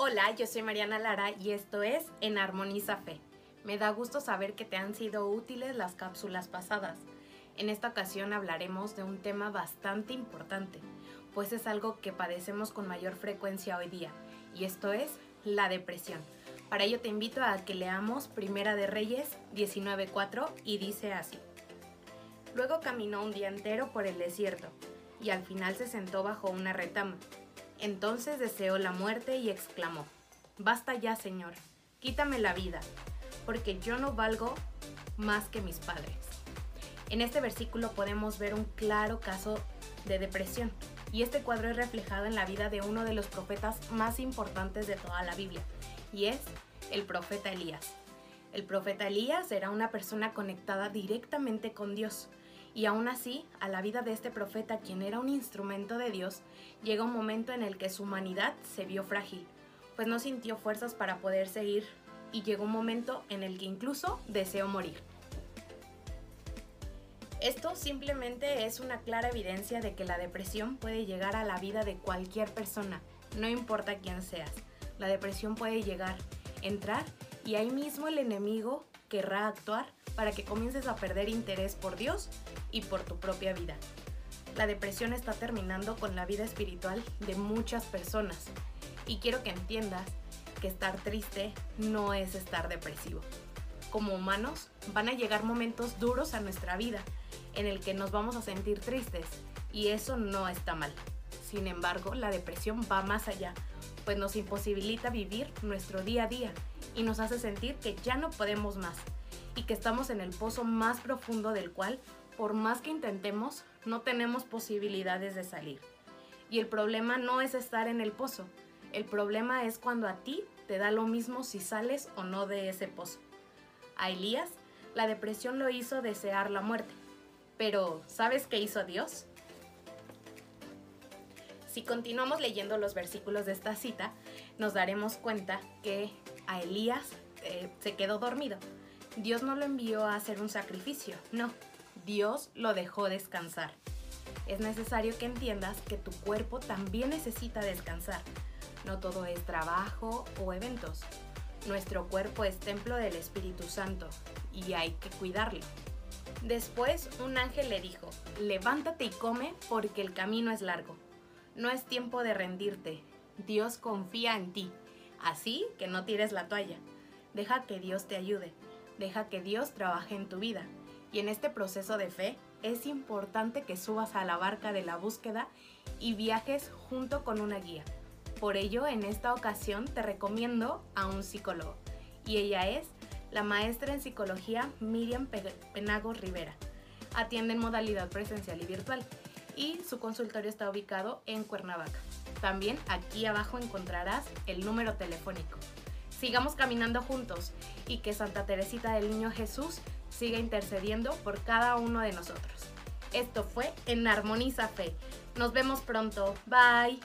Hola, yo soy Mariana Lara y esto es En Armoniza Fe. Me da gusto saber que te han sido útiles las cápsulas pasadas. En esta ocasión hablaremos de un tema bastante importante, pues es algo que padecemos con mayor frecuencia hoy día, y esto es la depresión. Para ello te invito a que leamos Primera de Reyes 19.4 y dice así. Luego caminó un día entero por el desierto, y al final se sentó bajo una retama. Entonces deseó la muerte y exclamó, Basta ya, Señor, quítame la vida, porque yo no valgo más que mis padres. En este versículo podemos ver un claro caso de depresión, y este cuadro es reflejado en la vida de uno de los profetas más importantes de toda la Biblia, y es el profeta Elías. El profeta Elías era una persona conectada directamente con Dios, y aún así, a la vida de este profeta, quien era un instrumento de Dios, llega un momento en el que su humanidad se vio frágil, pues no sintió fuerzas para poder seguir y llegó un momento en el que incluso deseó morir. Esto simplemente es una clara evidencia de que la depresión puede llegar a la vida de cualquier persona, no importa quién seas. La depresión puede llegar, entrar y ahí mismo el enemigo querrá actuar para que comiences a perder interés por Dios y por tu propia vida. La depresión está terminando con la vida espiritual de muchas personas y quiero que entiendas que estar triste no es estar depresivo. Como humanos van a llegar momentos duros a nuestra vida en el que nos vamos a sentir tristes y eso no está mal. Sin embargo, la depresión va más allá, pues nos imposibilita vivir nuestro día a día y nos hace sentir que ya no podemos más y que estamos en el pozo más profundo del cual por más que intentemos, no tenemos posibilidades de salir. Y el problema no es estar en el pozo, el problema es cuando a ti te da lo mismo si sales o no de ese pozo. A Elías, la depresión lo hizo desear la muerte. Pero, ¿sabes qué hizo Dios? Si continuamos leyendo los versículos de esta cita, nos daremos cuenta que a Elías eh, se quedó dormido. Dios no lo envió a hacer un sacrificio, no, Dios lo dejó descansar. Es necesario que entiendas que tu cuerpo también necesita descansar. No todo es trabajo o eventos. Nuestro cuerpo es templo del Espíritu Santo y hay que cuidarlo. Después un ángel le dijo, levántate y come porque el camino es largo. No es tiempo de rendirte. Dios confía en ti. Así que no tires la toalla. Deja que Dios te ayude. Deja que Dios trabaje en tu vida. Y en este proceso de fe es importante que subas a la barca de la búsqueda y viajes junto con una guía. Por ello, en esta ocasión te recomiendo a un psicólogo y ella es la maestra en psicología Miriam Penago Rivera. Atiende en modalidad presencial y virtual y su consultorio está ubicado en Cuernavaca. También aquí abajo encontrarás el número telefónico. Sigamos caminando juntos y que Santa Teresita del Niño Jesús siga intercediendo por cada uno de nosotros. Esto fue En Armoniza Fe. Nos vemos pronto. Bye.